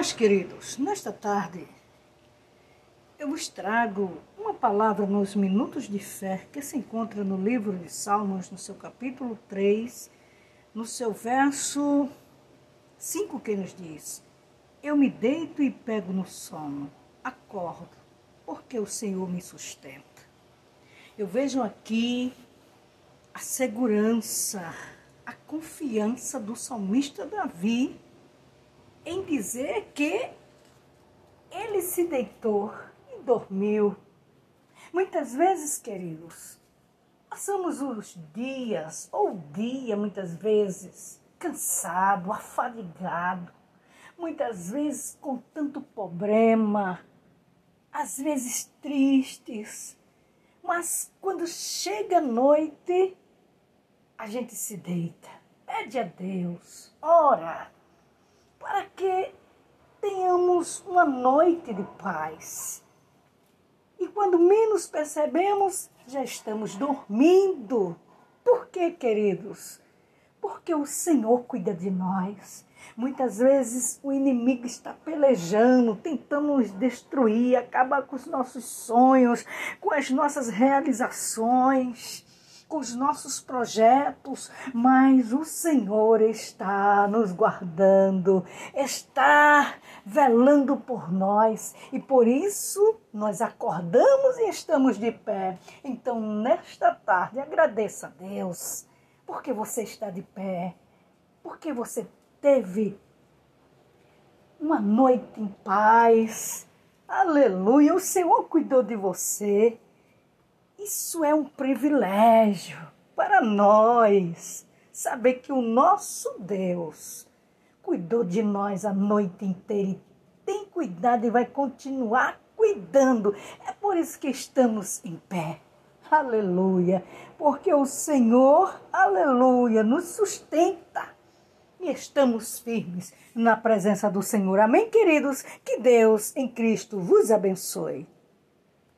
paz, queridos. Nesta tarde, eu vos trago uma palavra nos minutos de fé que se encontra no livro de Salmos, no seu capítulo 3, no seu verso 5, que nos diz: Eu me deito e pego no sono, acordo, porque o Senhor me sustenta. Eu vejo aqui a segurança, a confiança do salmista Davi dizer que ele se deitou e dormiu. Muitas vezes, queridos, passamos os dias, ou o dia, muitas vezes, cansado, afadigado, muitas vezes com tanto problema, às vezes tristes, mas quando chega a noite, a gente se deita, pede a Deus, ora para que tenhamos uma noite de paz. E quando menos percebemos, já estamos dormindo. Por quê, queridos? Porque o Senhor cuida de nós. Muitas vezes o inimigo está pelejando, tentando nos destruir, acabar com os nossos sonhos, com as nossas realizações com os nossos projetos, mas o Senhor está nos guardando, está velando por nós e por isso nós acordamos e estamos de pé. Então, nesta tarde, agradeça a Deus, porque você está de pé, porque você teve uma noite em paz. Aleluia, o Senhor cuidou de você. Isso é um privilégio para nós saber que o nosso Deus cuidou de nós a noite inteira e tem cuidado e vai continuar cuidando. É por isso que estamos em pé. Aleluia. Porque o Senhor, aleluia, nos sustenta. E estamos firmes na presença do Senhor. Amém, queridos? Que Deus em Cristo vos abençoe.